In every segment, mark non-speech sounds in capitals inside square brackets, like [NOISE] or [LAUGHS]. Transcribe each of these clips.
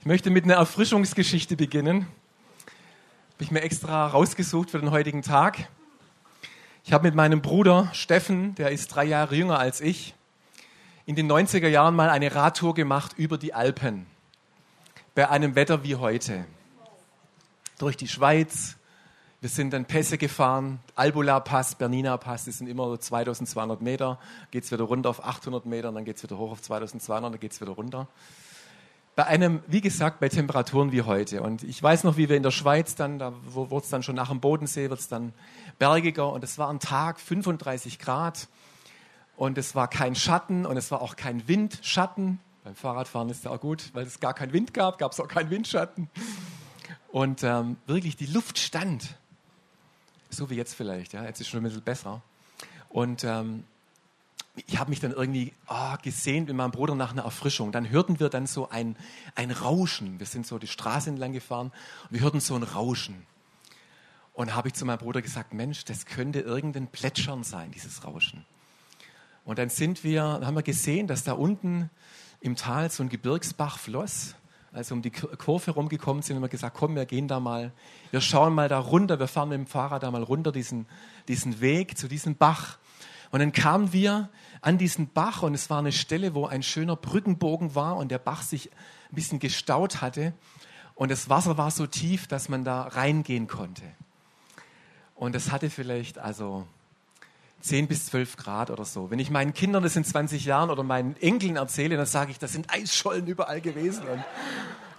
Ich möchte mit einer Erfrischungsgeschichte beginnen. Habe ich mir extra rausgesucht für den heutigen Tag. Ich habe mit meinem Bruder Steffen, der ist drei Jahre jünger als ich, in den 90er Jahren mal eine Radtour gemacht über die Alpen. Bei einem Wetter wie heute. Durch die Schweiz. Wir sind dann Pässe gefahren. Albula Pass, Bernina Pass, das sind immer so 2200 Meter. Geht es wieder runter auf 800 Meter, dann geht es wieder hoch auf 2200, dann geht es wieder runter bei einem, wie gesagt, bei Temperaturen wie heute. Und ich weiß noch, wie wir in der Schweiz dann, da wurde es dann schon nach dem Bodensee, wird es dann bergiger. Und es war ein Tag, 35 Grad. Und es war kein Schatten und es war auch kein Windschatten. Beim Fahrradfahren ist ja auch gut, weil es gar keinen Wind gab, gab es auch keinen Windschatten. Und ähm, wirklich, die Luft stand. So wie jetzt vielleicht, ja. Jetzt ist es schon ein bisschen besser. Und ähm, ich habe mich dann irgendwie oh, gesehnt mit meinem Bruder nach einer Erfrischung. Dann hörten wir dann so ein, ein Rauschen. Wir sind so die Straße entlang gefahren und wir hörten so ein Rauschen. Und habe ich zu meinem Bruder gesagt, Mensch, das könnte irgendein Plätschern sein, dieses Rauschen. Und dann sind wir, haben wir gesehen, dass da unten im Tal so ein Gebirgsbach floss. Als wir um die Kurve rumgekommen sind, haben wir gesagt, komm, wir gehen da mal, wir schauen mal da runter, wir fahren mit dem Fahrrad da mal runter diesen, diesen Weg zu diesem Bach. Und dann kamen wir an diesen Bach und es war eine Stelle, wo ein schöner Brückenbogen war und der Bach sich ein bisschen gestaut hatte. Und das Wasser war so tief, dass man da reingehen konnte. Und es hatte vielleicht also 10 bis 12 Grad oder so. Wenn ich meinen Kindern das in 20 Jahren oder meinen Enkeln erzähle, dann sage ich, das sind Eisschollen überall gewesen. Und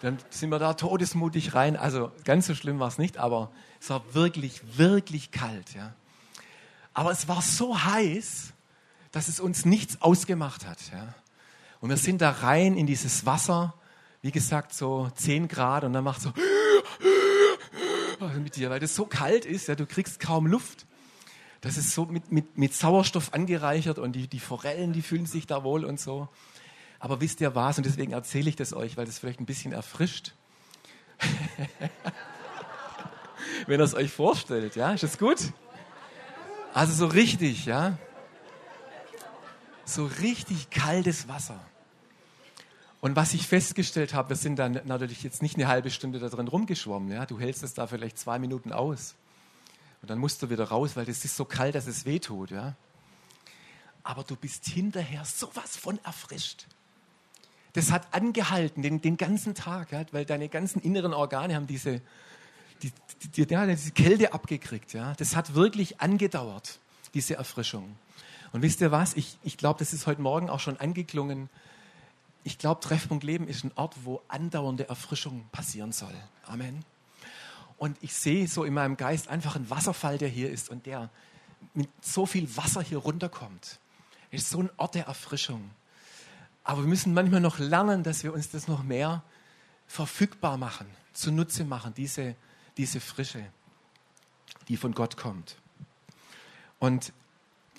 dann sind wir da todesmutig rein. Also ganz so schlimm war es nicht, aber es war wirklich, wirklich kalt. Ja. Aber es war so heiß, dass es uns nichts ausgemacht hat. Ja. Und wir sind da rein in dieses Wasser, wie gesagt, so 10 Grad und dann macht so mit dir, weil das so kalt ist, ja, du kriegst kaum Luft. Das ist so mit, mit, mit Sauerstoff angereichert und die, die Forellen, die fühlen sich da wohl und so. Aber wisst ihr was? Und deswegen erzähle ich das euch, weil das vielleicht ein bisschen erfrischt. [LAUGHS] Wenn ihr es euch vorstellt, ja, ist das gut? Also so richtig, ja. So richtig kaltes Wasser. Und was ich festgestellt habe, wir sind dann natürlich jetzt nicht eine halbe Stunde da drin rumgeschwommen. Ja? Du hältst es da vielleicht zwei Minuten aus. Und dann musst du wieder raus, weil das ist so kalt, dass es weh tut. Ja? Aber du bist hinterher sowas von erfrischt. Das hat angehalten den, den ganzen Tag, ja? weil deine ganzen inneren Organe haben diese, die, die, die, diese Kälte abgekriegt. Ja? Das hat wirklich angedauert, diese Erfrischung. Und wisst ihr was? Ich, ich glaube, das ist heute Morgen auch schon angeklungen. Ich glaube, Treffpunkt Leben ist ein Ort, wo andauernde Erfrischung passieren soll. Amen. Und ich sehe so in meinem Geist einfach einen Wasserfall, der hier ist und der mit so viel Wasser hier runterkommt. Es ist so ein Ort der Erfrischung. Aber wir müssen manchmal noch lernen, dass wir uns das noch mehr verfügbar machen, zunutze machen, diese diese Frische, die von Gott kommt. Und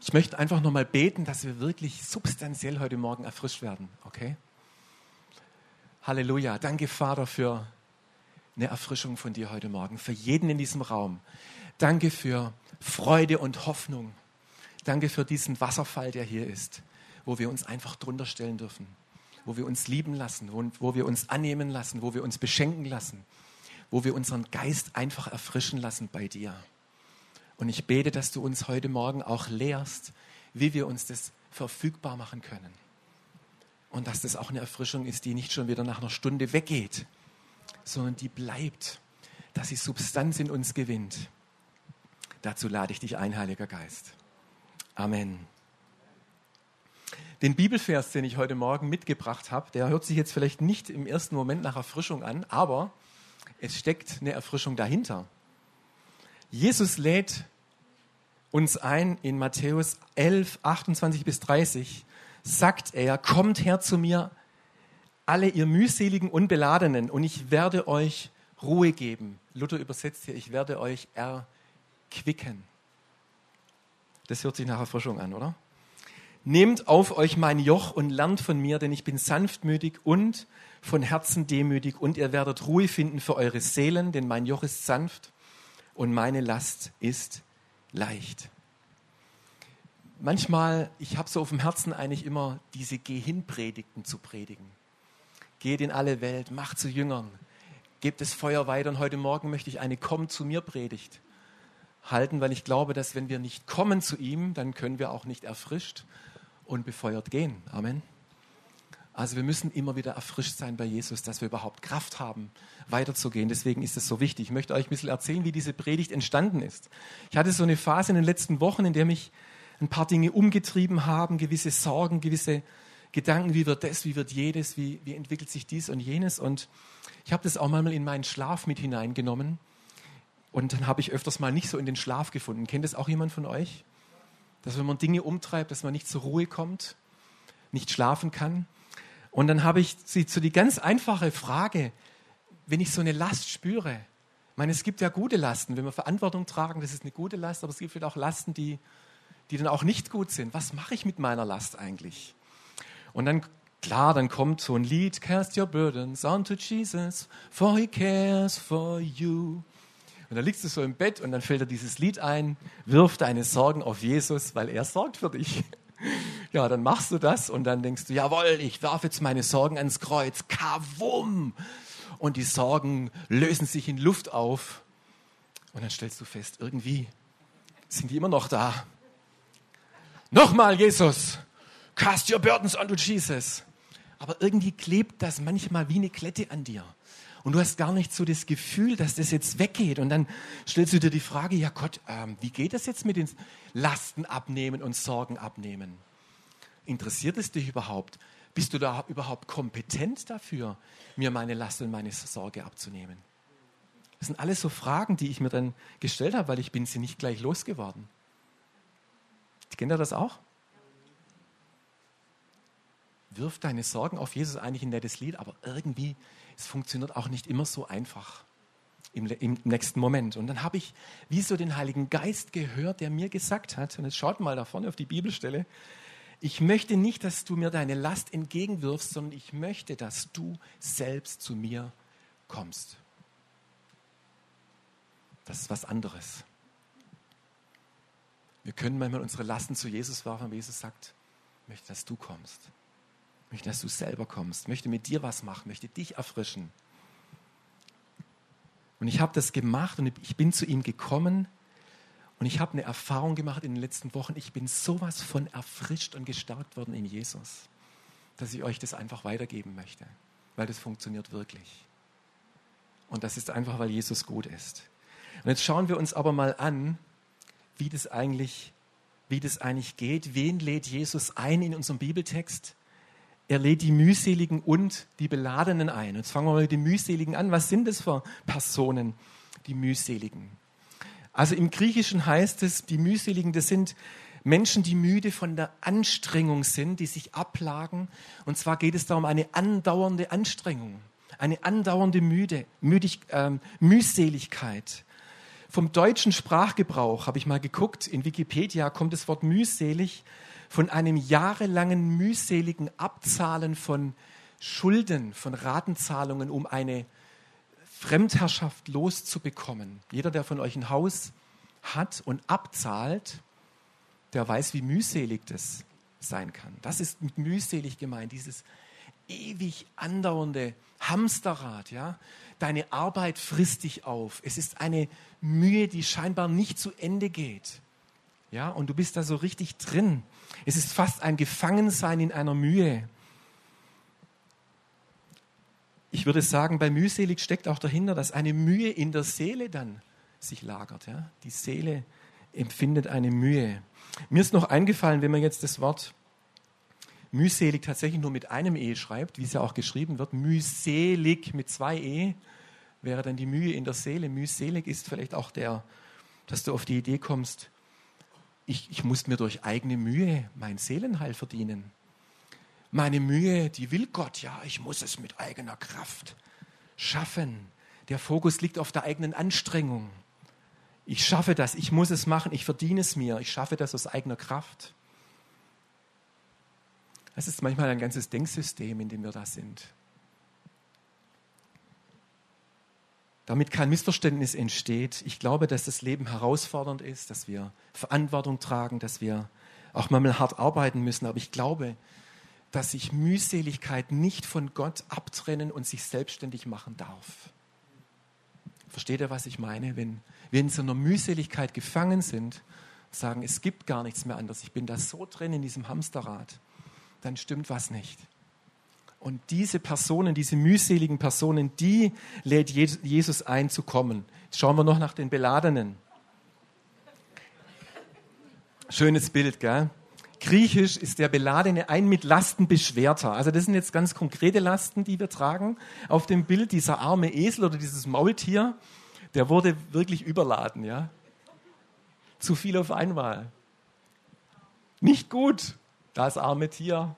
ich möchte einfach nochmal beten, dass wir wirklich substanziell heute Morgen erfrischt werden, okay? Halleluja. Danke, Vater, für eine Erfrischung von dir heute Morgen, für jeden in diesem Raum. Danke für Freude und Hoffnung. Danke für diesen Wasserfall, der hier ist, wo wir uns einfach drunter stellen dürfen, wo wir uns lieben lassen, wo, wo wir uns annehmen lassen, wo wir uns beschenken lassen wo wir unseren Geist einfach erfrischen lassen bei dir. Und ich bete, dass du uns heute Morgen auch lehrst, wie wir uns das verfügbar machen können. Und dass das auch eine Erfrischung ist, die nicht schon wieder nach einer Stunde weggeht, sondern die bleibt, dass sie Substanz in uns gewinnt. Dazu lade ich dich ein, Heiliger Geist. Amen. Den Bibelvers, den ich heute Morgen mitgebracht habe, der hört sich jetzt vielleicht nicht im ersten Moment nach Erfrischung an, aber es steckt eine Erfrischung dahinter. Jesus lädt uns ein in Matthäus 11, 28 bis 30, sagt er, kommt her zu mir, alle ihr mühseligen Unbeladenen, und ich werde euch Ruhe geben. Luther übersetzt hier, ich werde euch erquicken. Das hört sich nach Erfrischung an, oder? Nehmt auf euch mein Joch und lernt von mir, denn ich bin sanftmütig und von Herzen demütig und ihr werdet Ruhe finden für eure Seelen, denn mein Joch ist sanft und meine Last ist leicht. Manchmal, ich habe so auf dem Herzen eigentlich immer diese Geh-hin-Predigten zu predigen. geht in alle Welt, macht zu Jüngern, gebt das Feuer weiter. Und heute Morgen möchte ich eine Komm zu mir Predigt halten, weil ich glaube, dass wenn wir nicht kommen zu ihm, dann können wir auch nicht erfrischt und befeuert gehen. Amen. Also wir müssen immer wieder erfrischt sein bei Jesus, dass wir überhaupt Kraft haben, weiterzugehen. Deswegen ist es so wichtig. Ich möchte euch ein bisschen erzählen, wie diese Predigt entstanden ist. Ich hatte so eine Phase in den letzten Wochen, in der mich ein paar Dinge umgetrieben haben, gewisse Sorgen, gewisse Gedanken, wie wird das, wie wird jedes, wie, wie entwickelt sich dies und jenes. Und ich habe das auch mal in meinen Schlaf mit hineingenommen. Und dann habe ich öfters mal nicht so in den Schlaf gefunden. Kennt das auch jemand von euch? Dass wenn man Dinge umtreibt, dass man nicht zur Ruhe kommt, nicht schlafen kann. Und dann habe ich sie zu die ganz einfache Frage, wenn ich so eine Last spüre. Ich meine, es gibt ja gute Lasten, wenn wir Verantwortung tragen, das ist eine gute Last, aber es gibt auch Lasten, die, die dann auch nicht gut sind. Was mache ich mit meiner Last eigentlich? Und dann, klar, dann kommt so ein Lied, Cast your burdens onto Jesus, for he cares for you. Und dann liegst du so im Bett und dann fällt dir dieses Lied ein, wirf deine Sorgen auf Jesus, weil er sorgt für dich. Ja, dann machst du das und dann denkst du, jawohl, ich werfe jetzt meine Sorgen ans Kreuz. Kavum! Und die Sorgen lösen sich in Luft auf. Und dann stellst du fest, irgendwie sind die immer noch da. Nochmal, Jesus, cast your burdens onto Jesus. Aber irgendwie klebt das manchmal wie eine Klette an dir. Und du hast gar nicht so das Gefühl, dass das jetzt weggeht. Und dann stellst du dir die Frage, ja Gott, ähm, wie geht das jetzt mit den Lasten abnehmen und Sorgen abnehmen? Interessiert es dich überhaupt? Bist du da überhaupt kompetent dafür, mir meine Last und meine Sorge abzunehmen? Das sind alles so Fragen, die ich mir dann gestellt habe, weil ich bin sie nicht gleich losgeworden. Kennt ihr das auch? Wirf deine Sorgen auf Jesus, eigentlich ein nettes Lied, aber irgendwie, es funktioniert auch nicht immer so einfach im, im nächsten Moment. Und dann habe ich wie so den Heiligen Geist gehört, der mir gesagt hat, und jetzt schaut mal da vorne auf die Bibelstelle, ich möchte nicht, dass du mir deine Last entgegenwirfst, sondern ich möchte, dass du selbst zu mir kommst. Das ist was anderes. Wir können manchmal unsere Lasten zu Jesus werfen, aber Jesus sagt, ich möchte, dass du kommst. Ich möchte, dass du selber kommst. Ich möchte mit dir was machen, ich möchte dich erfrischen. Und ich habe das gemacht und ich bin zu ihm gekommen und ich habe eine Erfahrung gemacht in den letzten Wochen. Ich bin sowas von erfrischt und gestärkt worden in Jesus, dass ich euch das einfach weitergeben möchte, weil das funktioniert wirklich. Und das ist einfach, weil Jesus gut ist. Und jetzt schauen wir uns aber mal an, wie das eigentlich, wie das eigentlich geht. Wen lädt Jesus ein in unserem Bibeltext? Er lädt die mühseligen und die beladenen ein. Jetzt fangen wir mal mit den mühseligen an. Was sind das für Personen, die mühseligen? Also im Griechischen heißt es, die mühseligen, das sind Menschen, die müde von der Anstrengung sind, die sich ablagen. Und zwar geht es darum, eine andauernde Anstrengung, eine andauernde Müde, Müdig, ähm, Mühseligkeit. Vom deutschen Sprachgebrauch habe ich mal geguckt, in Wikipedia kommt das Wort mühselig von einem jahrelangen mühseligen Abzahlen von Schulden, von Ratenzahlungen, um eine Fremdherrschaft loszubekommen. Jeder, der von euch ein Haus hat und abzahlt, der weiß, wie mühselig das sein kann. Das ist mit mühselig gemeint, dieses ewig andauernde Hamsterrad, ja. Deine Arbeit frisst dich auf. Es ist eine Mühe, die scheinbar nicht zu Ende geht. Ja, und du bist da so richtig drin. Es ist fast ein Gefangensein in einer Mühe ich würde sagen, bei mühselig steckt auch dahinter, dass eine Mühe in der Seele dann sich lagert. Ja? Die Seele empfindet eine Mühe. Mir ist noch eingefallen, wenn man jetzt das Wort mühselig tatsächlich nur mit einem E schreibt, wie es ja auch geschrieben wird, mühselig mit zwei E, wäre dann die Mühe in der Seele. Mühselig ist vielleicht auch der, dass du auf die Idee kommst, ich, ich muss mir durch eigene Mühe mein Seelenheil verdienen meine Mühe, die will Gott, ja, ich muss es mit eigener Kraft schaffen. Der Fokus liegt auf der eigenen Anstrengung. Ich schaffe das, ich muss es machen, ich verdiene es mir, ich schaffe das aus eigener Kraft. Das ist manchmal ein ganzes Denksystem, in dem wir da sind. Damit kein Missverständnis entsteht. Ich glaube, dass das Leben herausfordernd ist, dass wir Verantwortung tragen, dass wir auch manchmal hart arbeiten müssen. Aber ich glaube, dass sich Mühseligkeit nicht von Gott abtrennen und sich selbstständig machen darf. Versteht ihr, was ich meine? Wenn wir in so einer Mühseligkeit gefangen sind, sagen, es gibt gar nichts mehr anderes, ich bin da so drin in diesem Hamsterrad, dann stimmt was nicht. Und diese Personen, diese mühseligen Personen, die lädt Jesus ein zu kommen. Jetzt schauen wir noch nach den Beladenen. Schönes Bild, gell? Griechisch ist der Beladene ein mit Lasten beschwerter. Also das sind jetzt ganz konkrete Lasten, die wir tragen. Auf dem Bild dieser arme Esel oder dieses Maultier, der wurde wirklich überladen, ja? Zu viel auf einmal. Nicht gut, das arme Tier.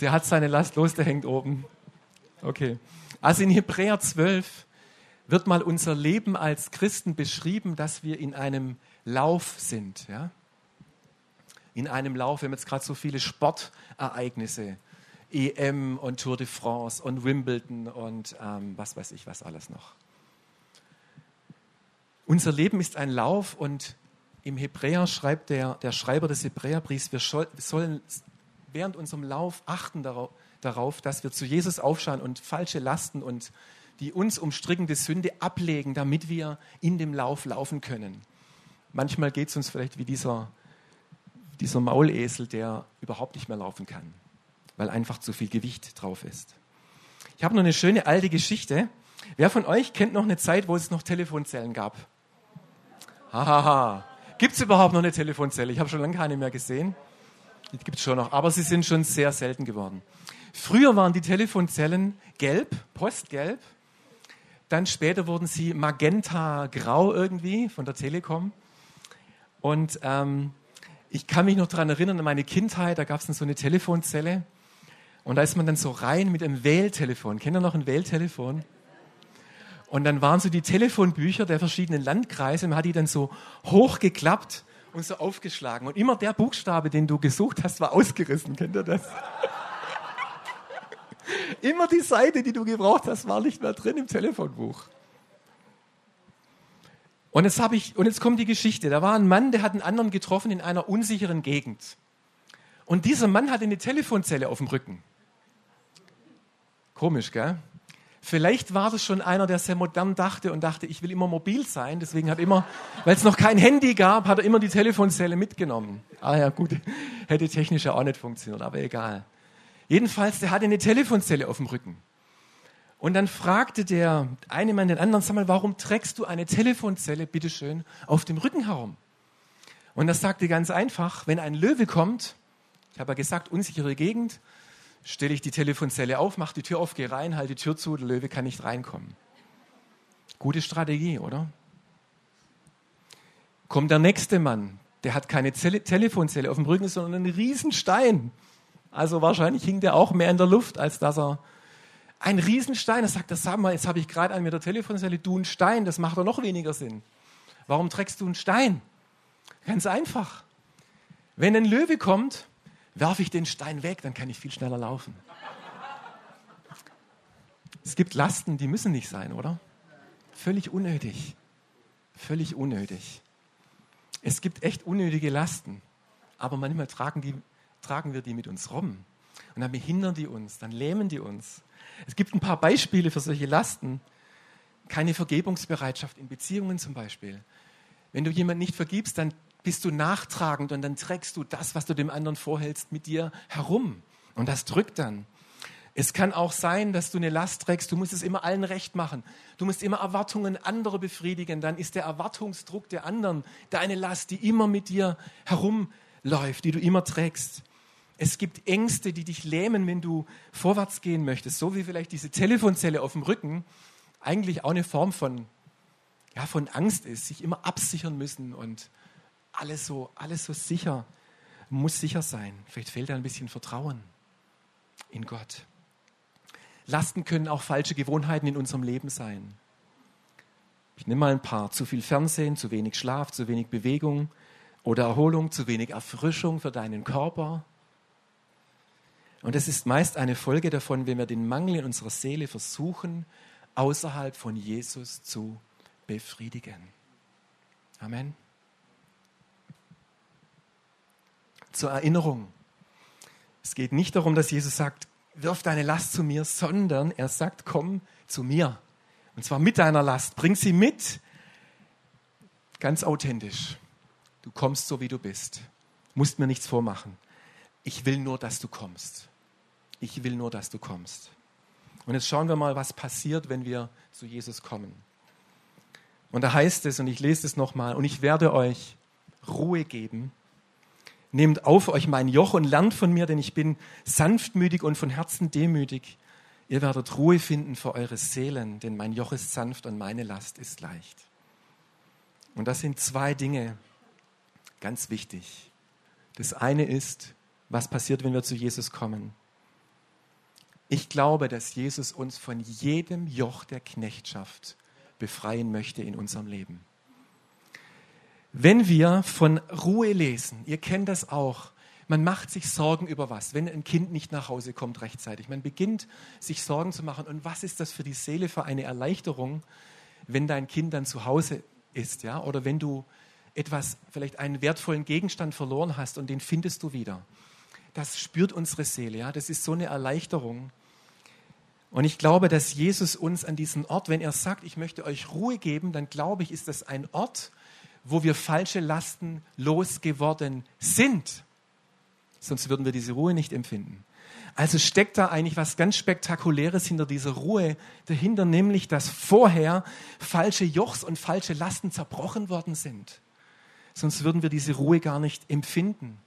Der hat seine Last los, der hängt oben. Okay. Also in Hebräer 12 wird mal unser Leben als Christen beschrieben, dass wir in einem Lauf sind. Ja? In einem Lauf, wir haben jetzt gerade so viele Sportereignisse, EM und Tour de France und Wimbledon und ähm, was weiß ich was alles noch. Unser Leben ist ein Lauf und im Hebräer schreibt der, der Schreiber des Hebräerbriefs, wir sollen während unserem Lauf achten darauf, dass wir zu Jesus aufschauen und falsche Lasten und die uns umstrickende Sünde ablegen, damit wir in dem Lauf laufen können. Manchmal geht es uns vielleicht wie dieser, dieser Maulesel, der überhaupt nicht mehr laufen kann, weil einfach zu viel Gewicht drauf ist. Ich habe noch eine schöne alte Geschichte. Wer von euch kennt noch eine Zeit, wo es noch Telefonzellen gab? Hahaha. Gibt es überhaupt noch eine Telefonzelle? Ich habe schon lange keine mehr gesehen. Die gibt es schon noch, aber sie sind schon sehr selten geworden. Früher waren die Telefonzellen gelb, postgelb. Dann später wurden sie magenta-grau irgendwie von der Telekom. Und ähm, ich kann mich noch daran erinnern, an meine Kindheit, da gab es dann so eine Telefonzelle. Und da ist man dann so rein mit einem Wähltelefon. Kennt ihr noch ein Wähltelefon? Und dann waren so die Telefonbücher der verschiedenen Landkreise. Man hat die dann so hochgeklappt und so aufgeschlagen. Und immer der Buchstabe, den du gesucht hast, war ausgerissen. Kennt ihr das? [LAUGHS] immer die Seite, die du gebraucht hast, war nicht mehr drin im Telefonbuch. Und jetzt habe ich, und jetzt kommt die Geschichte. Da war ein Mann, der hat einen anderen getroffen in einer unsicheren Gegend. Und dieser Mann hatte eine Telefonzelle auf dem Rücken. Komisch, gell? Vielleicht war das schon einer, der sehr modern dachte und dachte, ich will immer mobil sein. Deswegen hat immer, weil es noch kein Handy gab, hat er immer die Telefonzelle mitgenommen. Ah ja, gut, hätte technisch ja auch nicht funktioniert, aber egal. Jedenfalls, der hatte eine Telefonzelle auf dem Rücken. Und dann fragte der eine Mann den anderen, sag mal, warum trägst du eine Telefonzelle, bitteschön, auf dem Rücken herum? Und das sagte ganz einfach, wenn ein Löwe kommt, ich habe ja gesagt, unsichere Gegend, stelle ich die Telefonzelle auf, mache die Tür auf, gehe rein, halte die Tür zu, der Löwe kann nicht reinkommen. Gute Strategie, oder? Kommt der nächste Mann, der hat keine Zelle, Telefonzelle auf dem Rücken, sondern einen Riesenstein. Also wahrscheinlich hing der auch mehr in der Luft, als dass er ein Riesenstein. Er sagt, das sag mal, jetzt habe ich gerade einen mit der Telefonzelle, du ein Stein, das macht doch noch weniger Sinn. Warum trägst du einen Stein? Ganz einfach. Wenn ein Löwe kommt werfe ich den Stein weg, dann kann ich viel schneller laufen. Es gibt Lasten, die müssen nicht sein, oder? Völlig unnötig. Völlig unnötig. Es gibt echt unnötige Lasten, aber manchmal tragen, die, tragen wir die mit uns rum. Und dann behindern die uns, dann lähmen die uns. Es gibt ein paar Beispiele für solche Lasten. Keine Vergebungsbereitschaft in Beziehungen zum Beispiel. Wenn du jemand nicht vergibst, dann bist du nachtragend und dann trägst du das, was du dem anderen vorhältst, mit dir herum. Und das drückt dann. Es kann auch sein, dass du eine Last trägst, du musst es immer allen recht machen. Du musst immer Erwartungen anderer befriedigen. Dann ist der Erwartungsdruck der anderen deine Last, die immer mit dir herumläuft, die du immer trägst. Es gibt Ängste, die dich lähmen, wenn du vorwärts gehen möchtest. So wie vielleicht diese Telefonzelle auf dem Rücken eigentlich auch eine Form von, ja, von Angst ist, sich immer absichern müssen und alles so, alles so sicher, muss sicher sein. Vielleicht fehlt da ein bisschen Vertrauen in Gott. Lasten können auch falsche Gewohnheiten in unserem Leben sein. Ich nehme mal ein paar. Zu viel Fernsehen, zu wenig Schlaf, zu wenig Bewegung oder Erholung, zu wenig Erfrischung für deinen Körper. Und es ist meist eine Folge davon, wenn wir den Mangel in unserer Seele versuchen, außerhalb von Jesus zu befriedigen. Amen. zur Erinnerung. Es geht nicht darum, dass Jesus sagt, wirf deine Last zu mir, sondern er sagt, komm zu mir. Und zwar mit deiner Last. Bring sie mit, ganz authentisch. Du kommst so, wie du bist. Musst mir nichts vormachen. Ich will nur, dass du kommst. Ich will nur, dass du kommst. Und jetzt schauen wir mal, was passiert, wenn wir zu Jesus kommen. Und da heißt es, und ich lese es nochmal, und ich werde euch Ruhe geben. Nehmt auf euch mein Joch und lernt von mir, denn ich bin sanftmütig und von Herzen demütig. Ihr werdet Ruhe finden für eure Seelen, denn mein Joch ist sanft und meine Last ist leicht. Und das sind zwei Dinge ganz wichtig. Das eine ist, was passiert, wenn wir zu Jesus kommen. Ich glaube, dass Jesus uns von jedem Joch der Knechtschaft befreien möchte in unserem Leben. Wenn wir von Ruhe lesen, ihr kennt das auch, man macht sich Sorgen über was, wenn ein Kind nicht nach Hause kommt rechtzeitig. Man beginnt sich Sorgen zu machen. Und was ist das für die Seele für eine Erleichterung, wenn dein Kind dann zu Hause ist, ja? Oder wenn du etwas, vielleicht einen wertvollen Gegenstand verloren hast und den findest du wieder. Das spürt unsere Seele, ja? Das ist so eine Erleichterung. Und ich glaube, dass Jesus uns an diesen Ort, wenn er sagt, ich möchte euch Ruhe geben, dann glaube ich, ist das ein Ort, wo wir falsche Lasten losgeworden sind. Sonst würden wir diese Ruhe nicht empfinden. Also steckt da eigentlich was ganz Spektakuläres hinter dieser Ruhe dahinter, nämlich dass vorher falsche Jochs und falsche Lasten zerbrochen worden sind. Sonst würden wir diese Ruhe gar nicht empfinden.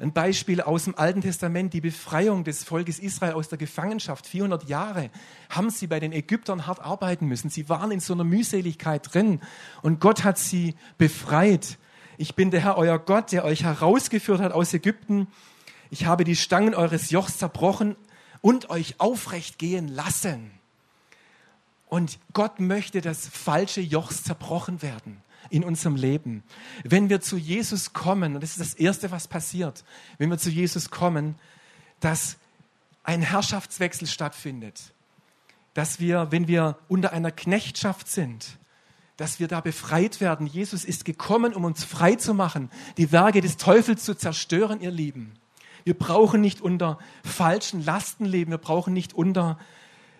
Ein Beispiel aus dem Alten Testament, die Befreiung des Volkes Israel aus der Gefangenschaft. 400 Jahre haben sie bei den Ägyptern hart arbeiten müssen. Sie waren in so einer Mühseligkeit drin und Gott hat sie befreit. Ich bin der Herr, euer Gott, der euch herausgeführt hat aus Ägypten. Ich habe die Stangen eures Jochs zerbrochen und euch aufrecht gehen lassen. Und Gott möchte, dass falsche Jochs zerbrochen werden in unserem Leben. Wenn wir zu Jesus kommen, und das ist das Erste, was passiert, wenn wir zu Jesus kommen, dass ein Herrschaftswechsel stattfindet, dass wir, wenn wir unter einer Knechtschaft sind, dass wir da befreit werden. Jesus ist gekommen, um uns frei zu machen, die Werke des Teufels zu zerstören, ihr Lieben. Wir brauchen nicht unter falschen Lasten leben, wir brauchen nicht unter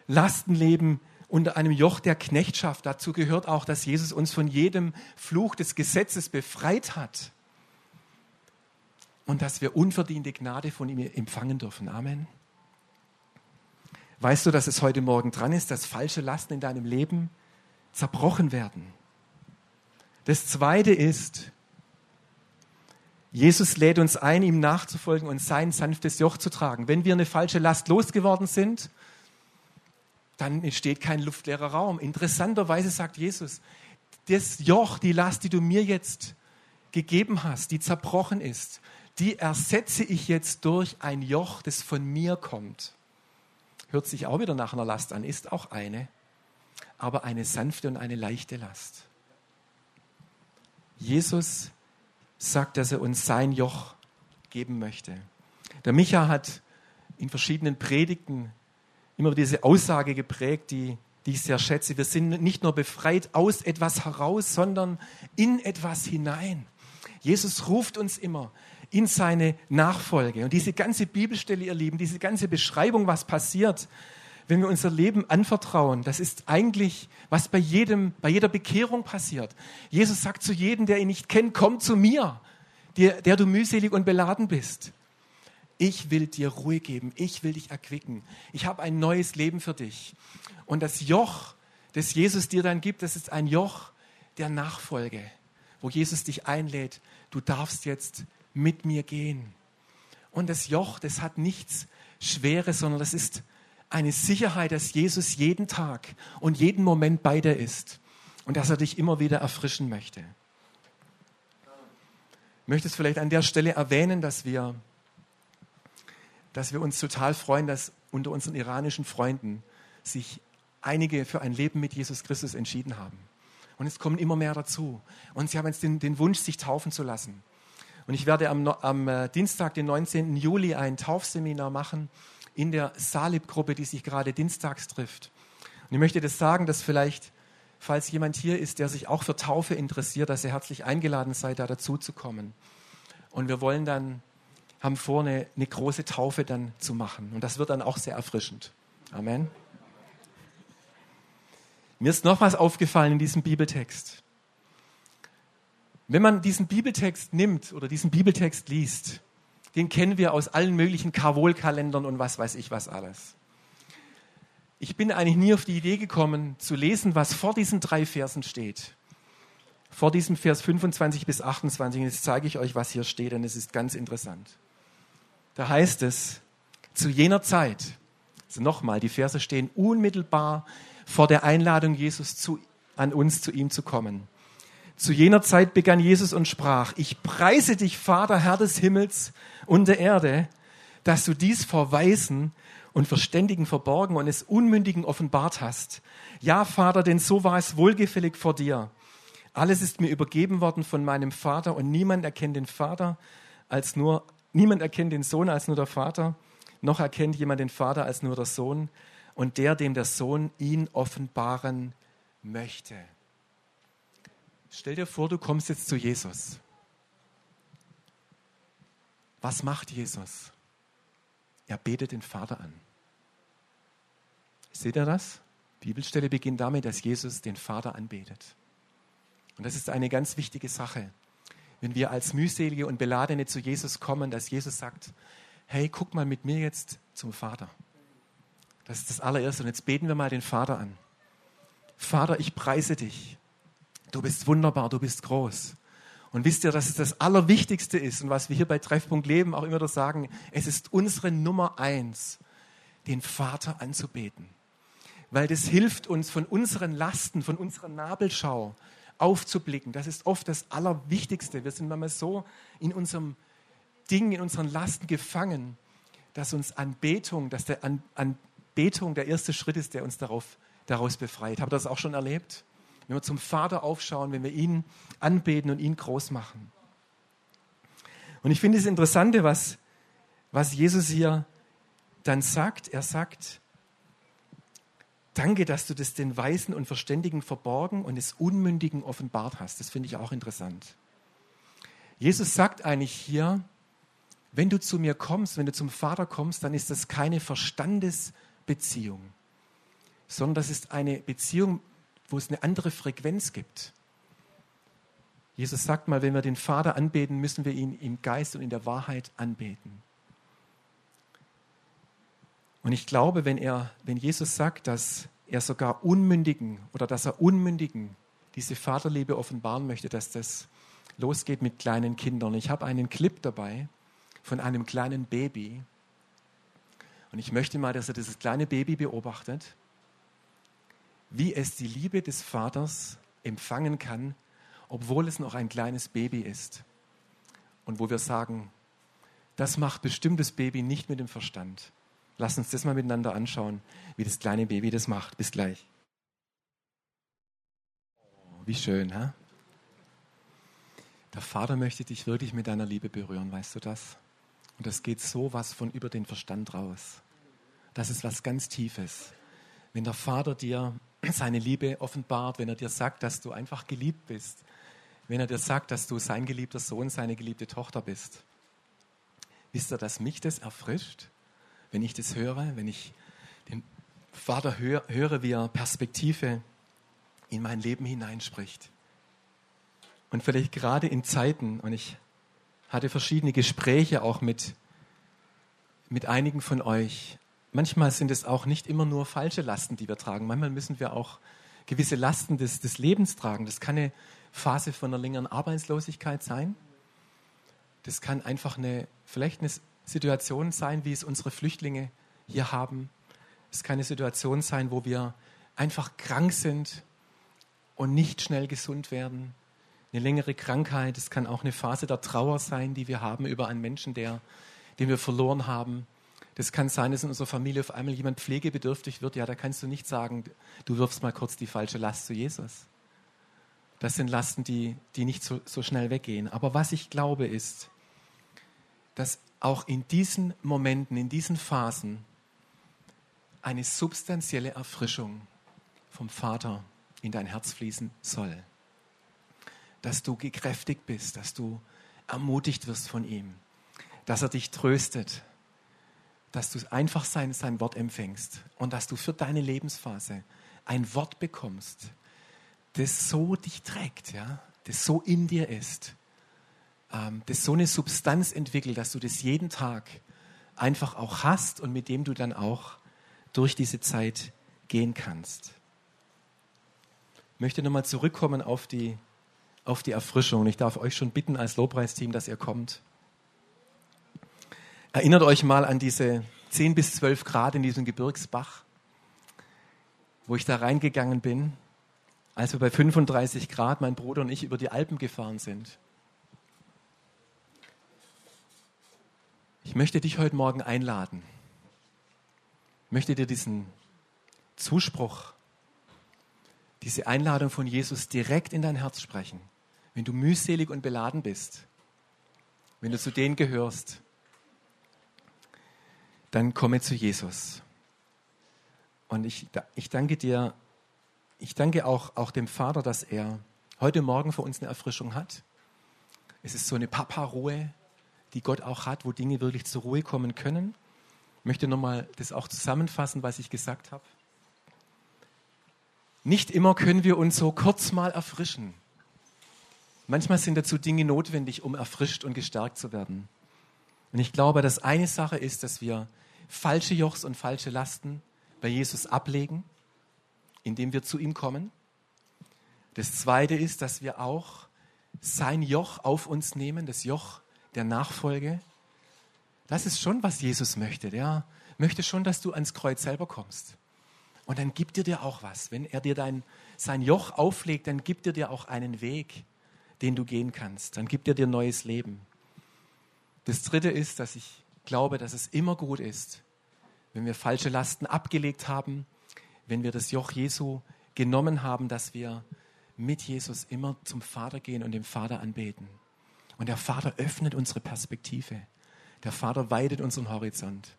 Lasten leben, unter einem Joch der Knechtschaft. Dazu gehört auch, dass Jesus uns von jedem Fluch des Gesetzes befreit hat und dass wir unverdiente Gnade von ihm empfangen dürfen. Amen. Weißt du, dass es heute Morgen dran ist, dass falsche Lasten in deinem Leben zerbrochen werden? Das Zweite ist, Jesus lädt uns ein, ihm nachzufolgen und sein sanftes Joch zu tragen. Wenn wir eine falsche Last losgeworden sind, dann entsteht kein luftleerer Raum. Interessanterweise sagt Jesus, das Joch, die Last, die du mir jetzt gegeben hast, die zerbrochen ist, die ersetze ich jetzt durch ein Joch, das von mir kommt. Hört sich auch wieder nach einer Last an, ist auch eine, aber eine sanfte und eine leichte Last. Jesus sagt, dass er uns sein Joch geben möchte. Der Micha hat in verschiedenen Predigten immer diese Aussage geprägt, die, die ich sehr schätze. Wir sind nicht nur befreit aus etwas heraus, sondern in etwas hinein. Jesus ruft uns immer in seine Nachfolge. Und diese ganze Bibelstelle, ihr Lieben, diese ganze Beschreibung, was passiert, wenn wir unser Leben anvertrauen, das ist eigentlich, was bei jedem, bei jeder Bekehrung passiert. Jesus sagt zu jedem, der ihn nicht kennt, komm zu mir, der, der du mühselig und beladen bist. Ich will dir Ruhe geben. Ich will dich erquicken. Ich habe ein neues Leben für dich. Und das Joch, das Jesus dir dann gibt, das ist ein Joch der Nachfolge, wo Jesus dich einlädt. Du darfst jetzt mit mir gehen. Und das Joch, das hat nichts Schweres, sondern das ist eine Sicherheit, dass Jesus jeden Tag und jeden Moment bei dir ist und dass er dich immer wieder erfrischen möchte. Ich möchte es vielleicht an der Stelle erwähnen, dass wir dass wir uns total freuen, dass unter unseren iranischen Freunden sich einige für ein Leben mit Jesus Christus entschieden haben. Und es kommen immer mehr dazu. Und sie haben jetzt den, den Wunsch, sich taufen zu lassen. Und ich werde am, am äh, Dienstag, den 19. Juli, ein Taufseminar machen in der Salib-Gruppe, die sich gerade dienstags trifft. Und ich möchte das sagen, dass vielleicht, falls jemand hier ist, der sich auch für Taufe interessiert, dass er herzlich eingeladen sei, da dazu zu kommen. Und wir wollen dann haben vor, eine, eine große Taufe dann zu machen. Und das wird dann auch sehr erfrischend. Amen. Mir ist noch was aufgefallen in diesem Bibeltext. Wenn man diesen Bibeltext nimmt oder diesen Bibeltext liest, den kennen wir aus allen möglichen Karol-Kalendern und was weiß ich was alles. Ich bin eigentlich nie auf die Idee gekommen, zu lesen, was vor diesen drei Versen steht. Vor diesem Vers 25 bis 28. Und jetzt zeige ich euch, was hier steht, denn es ist ganz interessant. Da heißt es, zu jener Zeit, also nochmal, die Verse stehen unmittelbar vor der Einladung Jesus zu, an uns, zu ihm zu kommen. Zu jener Zeit begann Jesus und sprach, ich preise dich, Vater, Herr des Himmels und der Erde, dass du dies vor Weisen und Verständigen verborgen und es Unmündigen offenbart hast. Ja, Vater, denn so war es wohlgefällig vor dir. Alles ist mir übergeben worden von meinem Vater und niemand erkennt den Vater als nur, niemand erkennt den Sohn als nur der Vater, noch erkennt jemand den Vater als nur der Sohn und der, dem der Sohn ihn offenbaren möchte. Stell dir vor, du kommst jetzt zu Jesus. Was macht Jesus? Er betet den Vater an. Seht ihr das? Die Bibelstelle beginnt damit, dass Jesus den Vater anbetet. Und das ist eine ganz wichtige Sache. Wenn wir als mühselige und beladene zu Jesus kommen, dass Jesus sagt, hey, guck mal mit mir jetzt zum Vater. Das ist das allererste. Und jetzt beten wir mal den Vater an. Vater, ich preise dich. Du bist wunderbar, du bist groß. Und wisst ihr, dass es das Allerwichtigste ist und was wir hier bei Treffpunkt Leben auch immer wieder sagen, es ist unsere Nummer eins, den Vater anzubeten weil das hilft uns von unseren Lasten, von unserer Nabelschau aufzublicken. Das ist oft das Allerwichtigste. Wir sind manchmal so in unserem Ding, in unseren Lasten gefangen, dass uns Anbetung, dass der An Anbetung der erste Schritt ist, der uns darauf, daraus befreit. Habt ihr das auch schon erlebt? Wenn wir zum Vater aufschauen, wenn wir ihn anbeten und ihn groß machen. Und ich finde das Interessante, was, was Jesus hier dann sagt. Er sagt, Danke, dass du das den Weisen und Verständigen verborgen und des Unmündigen offenbart hast. Das finde ich auch interessant. Jesus sagt eigentlich hier, wenn du zu mir kommst, wenn du zum Vater kommst, dann ist das keine Verstandesbeziehung, sondern das ist eine Beziehung, wo es eine andere Frequenz gibt. Jesus sagt mal, wenn wir den Vater anbeten, müssen wir ihn im Geist und in der Wahrheit anbeten. Und ich glaube, wenn, er, wenn Jesus sagt, dass er sogar Unmündigen oder dass er Unmündigen diese Vaterliebe offenbaren möchte, dass das losgeht mit kleinen Kindern. Ich habe einen Clip dabei von einem kleinen Baby. Und ich möchte mal, dass er dieses kleine Baby beobachtet, wie es die Liebe des Vaters empfangen kann, obwohl es noch ein kleines Baby ist. Und wo wir sagen, das macht bestimmt das Baby nicht mit dem Verstand. Lass uns das mal miteinander anschauen, wie das kleine Baby das macht. Bis gleich. Oh, wie schön, ha? Der Vater möchte dich wirklich mit deiner Liebe berühren, weißt du das? Und das geht so was von über den Verstand raus. Das ist was ganz Tiefes. Wenn der Vater dir [CLEARS THROAT] seine Liebe offenbart, wenn er dir sagt, dass du einfach geliebt bist, wenn er dir sagt, dass du sein geliebter Sohn, seine geliebte Tochter bist. Wisst ihr, dass mich das erfrischt? Wenn ich das höre, wenn ich den Vater höre, höre wie er Perspektive in mein Leben hineinspricht. Und vielleicht gerade in Zeiten, und ich hatte verschiedene Gespräche auch mit, mit einigen von euch. Manchmal sind es auch nicht immer nur falsche Lasten, die wir tragen. Manchmal müssen wir auch gewisse Lasten des, des Lebens tragen. Das kann eine Phase von einer längeren Arbeitslosigkeit sein. Das kann einfach eine, vielleicht eine Situation sein, wie es unsere Flüchtlinge hier haben. Es kann eine Situation sein, wo wir einfach krank sind und nicht schnell gesund werden. Eine längere Krankheit. Es kann auch eine Phase der Trauer sein, die wir haben über einen Menschen, der, den wir verloren haben. Das kann sein, dass in unserer Familie auf einmal jemand pflegebedürftig wird. Ja, da kannst du nicht sagen, du wirfst mal kurz die falsche Last zu Jesus. Das sind Lasten, die, die nicht so, so schnell weggehen. Aber was ich glaube ist, dass auch in diesen Momenten, in diesen Phasen eine substanzielle Erfrischung vom Vater in dein Herz fließen soll. Dass du gekräftigt bist, dass du ermutigt wirst von ihm, dass er dich tröstet, dass du einfach sein, sein Wort empfängst und dass du für deine Lebensphase ein Wort bekommst, das so dich trägt, ja, das so in dir ist, ähm, das so eine Substanz entwickelt, dass du das jeden Tag einfach auch hast und mit dem du dann auch durch diese Zeit gehen kannst. Ich möchte nochmal zurückkommen auf die, auf die Erfrischung. Ich darf euch schon bitten als Lobpreisteam, dass ihr kommt. Erinnert euch mal an diese 10 bis 12 Grad in diesem Gebirgsbach, wo ich da reingegangen bin, als wir bei 35 Grad, mein Bruder und ich, über die Alpen gefahren sind. Ich möchte dich heute Morgen einladen. Ich möchte dir diesen Zuspruch, diese Einladung von Jesus direkt in dein Herz sprechen. Wenn du mühselig und beladen bist, wenn du zu denen gehörst, dann komme zu Jesus. Und ich, ich danke dir, ich danke auch, auch dem Vater, dass er heute Morgen für uns eine Erfrischung hat. Es ist so eine Papa-Ruhe, die Gott auch hat, wo Dinge wirklich zur Ruhe kommen können. Ich möchte nochmal das auch zusammenfassen, was ich gesagt habe. Nicht immer können wir uns so kurz mal erfrischen. Manchmal sind dazu Dinge notwendig, um erfrischt und gestärkt zu werden. Und ich glaube, dass eine Sache ist, dass wir falsche Jochs und falsche Lasten bei Jesus ablegen, indem wir zu ihm kommen. Das zweite ist, dass wir auch sein Joch auf uns nehmen, das Joch der Nachfolge. Das ist schon, was Jesus möchte. Der möchte schon, dass du ans Kreuz selber kommst. Und dann gibt er dir auch was. Wenn er dir dein, sein Joch auflegt, dann gibt er dir auch einen Weg, den du gehen kannst. Dann gibt er dir neues Leben. Das Dritte ist, dass ich glaube, dass es immer gut ist, wenn wir falsche Lasten abgelegt haben, wenn wir das Joch Jesu genommen haben, dass wir mit Jesus immer zum Vater gehen und den Vater anbeten. Und der Vater öffnet unsere Perspektive. Der Vater weitet unseren Horizont.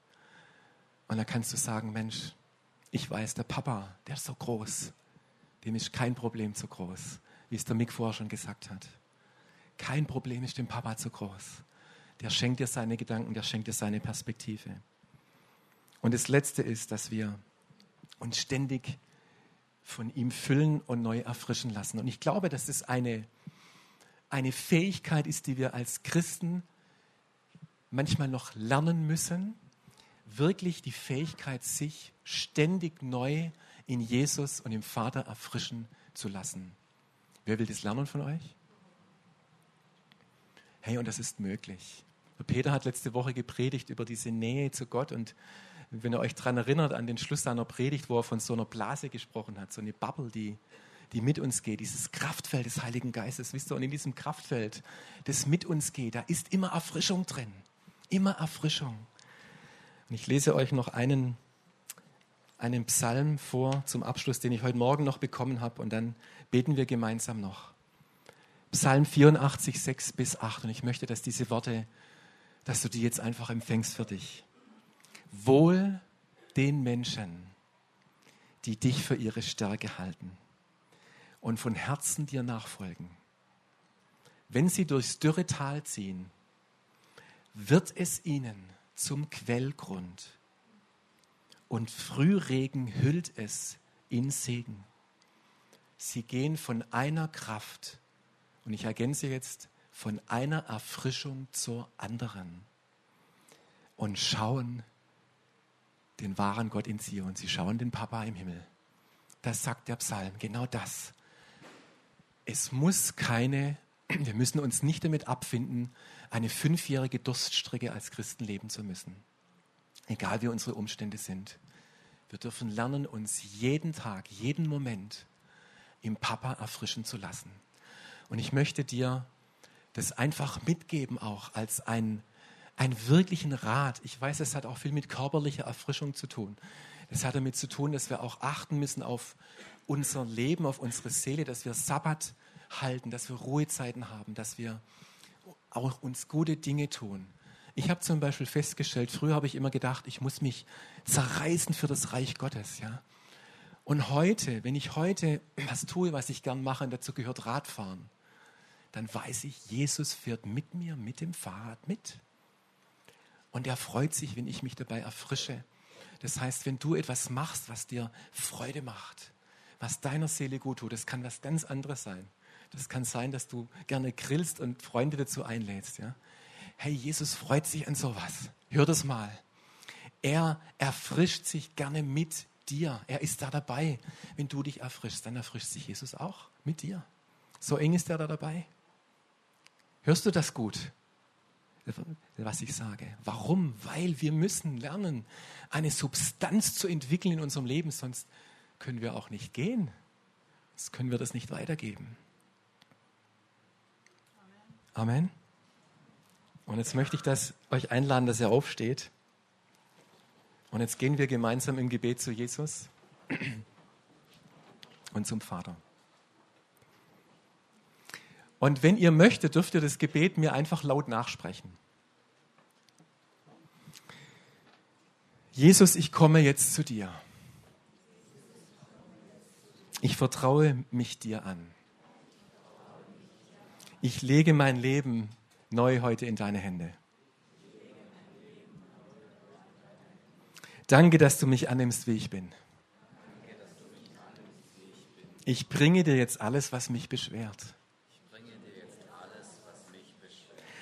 Und da kannst du sagen, Mensch, ich weiß, der Papa, der ist so groß. Dem ist kein Problem zu groß, wie es der Mick vorher schon gesagt hat. Kein Problem ist dem Papa zu groß der schenkt dir seine Gedanken, der schenkt dir seine Perspektive. Und das Letzte ist, dass wir uns ständig von ihm füllen und neu erfrischen lassen. Und ich glaube, dass es eine, eine Fähigkeit ist, die wir als Christen manchmal noch lernen müssen, wirklich die Fähigkeit, sich ständig neu in Jesus und im Vater erfrischen zu lassen. Wer will das lernen von euch? Hey, und das ist möglich. Peter hat letzte Woche gepredigt über diese Nähe zu Gott und wenn ihr euch daran erinnert, an den Schluss seiner Predigt, wo er von so einer Blase gesprochen hat, so eine Bubble, die, die mit uns geht, dieses Kraftfeld des Heiligen Geistes, wisst ihr, und in diesem Kraftfeld, das mit uns geht, da ist immer Erfrischung drin. Immer Erfrischung. Und ich lese euch noch einen, einen Psalm vor zum Abschluss, den ich heute Morgen noch bekommen habe, und dann beten wir gemeinsam noch. Psalm 84, 6 bis 8. Und ich möchte, dass diese Worte dass du die jetzt einfach empfängst für dich. Wohl den Menschen, die dich für ihre Stärke halten und von Herzen dir nachfolgen. Wenn sie durchs dürre Tal ziehen, wird es ihnen zum Quellgrund und Frühregen hüllt es in Segen. Sie gehen von einer Kraft, und ich ergänze jetzt, von einer Erfrischung zur anderen und schauen den wahren Gott in und Sie schauen den Papa im Himmel. Das sagt der Psalm, genau das. Es muss keine, wir müssen uns nicht damit abfinden, eine fünfjährige Durststrecke als Christen leben zu müssen. Egal wie unsere Umstände sind. Wir dürfen lernen, uns jeden Tag, jeden Moment im Papa erfrischen zu lassen. Und ich möchte dir das einfach mitgeben auch als einen, einen wirklichen Rat. Ich weiß, es hat auch viel mit körperlicher Erfrischung zu tun. Es hat damit zu tun, dass wir auch achten müssen auf unser Leben, auf unsere Seele, dass wir Sabbat halten, dass wir Ruhezeiten haben, dass wir auch uns gute Dinge tun. Ich habe zum Beispiel festgestellt, früher habe ich immer gedacht, ich muss mich zerreißen für das Reich Gottes, ja. Und heute, wenn ich heute was tue, was ich gern mache, und dazu gehört Radfahren, dann weiß ich, Jesus fährt mit mir, mit dem Fahrrad mit. Und er freut sich, wenn ich mich dabei erfrische. Das heißt, wenn du etwas machst, was dir Freude macht, was deiner Seele gut tut, das kann was ganz anderes sein. Das kann sein, dass du gerne grillst und Freunde dazu einlädst. Ja? Hey, Jesus freut sich an sowas. Hör das mal. Er erfrischt sich gerne mit dir. Er ist da dabei. Wenn du dich erfrischst, dann erfrischt sich Jesus auch mit dir. So eng ist er da dabei. Hörst du das gut? was ich sage. Warum? Weil wir müssen lernen, eine Substanz zu entwickeln in unserem Leben, sonst können wir auch nicht gehen. Sonst können wir das nicht weitergeben. Amen. Und jetzt möchte ich das euch einladen, dass ihr aufsteht. Und jetzt gehen wir gemeinsam im Gebet zu Jesus [CLEARS THROAT] und zum Vater. Und wenn ihr möchtet, dürft ihr das Gebet mir einfach laut nachsprechen. Jesus, ich komme jetzt zu dir. Ich vertraue mich dir an. Ich lege mein Leben neu heute in deine Hände. Danke, dass du mich annimmst, wie ich bin. Ich bringe dir jetzt alles, was mich beschwert.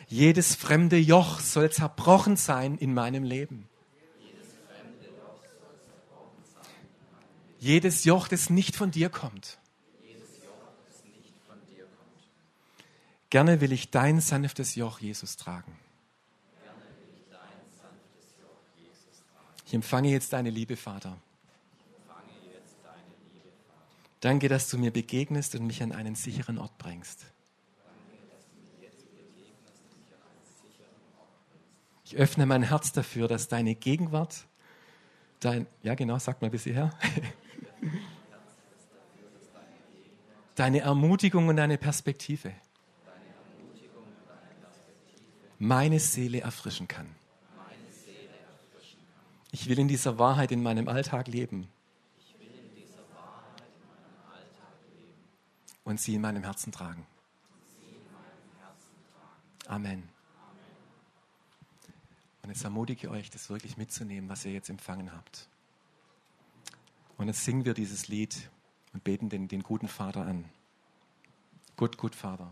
Jedes fremde Joch soll zerbrochen sein in meinem Leben. Jedes Joch, das nicht von dir kommt. Gerne will ich dein sanftes Joch, Jesus, tragen. Ich empfange jetzt deine Liebe, Vater. Danke, dass du mir begegnest und mich an einen sicheren Ort bringst. Ich öffne mein Herz dafür, dass deine Gegenwart, dein, ja genau, sag mal bis hierher, [LAUGHS] deine Ermutigung und deine Perspektive meine Seele erfrischen kann. Ich will in dieser Wahrheit in meinem Alltag leben. Und sie in meinem Herzen tragen. Amen. Und jetzt ermutige ich euch, das wirklich mitzunehmen, was ihr jetzt empfangen habt. Und jetzt singen wir dieses Lied und beten den, den guten Vater an. Gut, gut, Vater.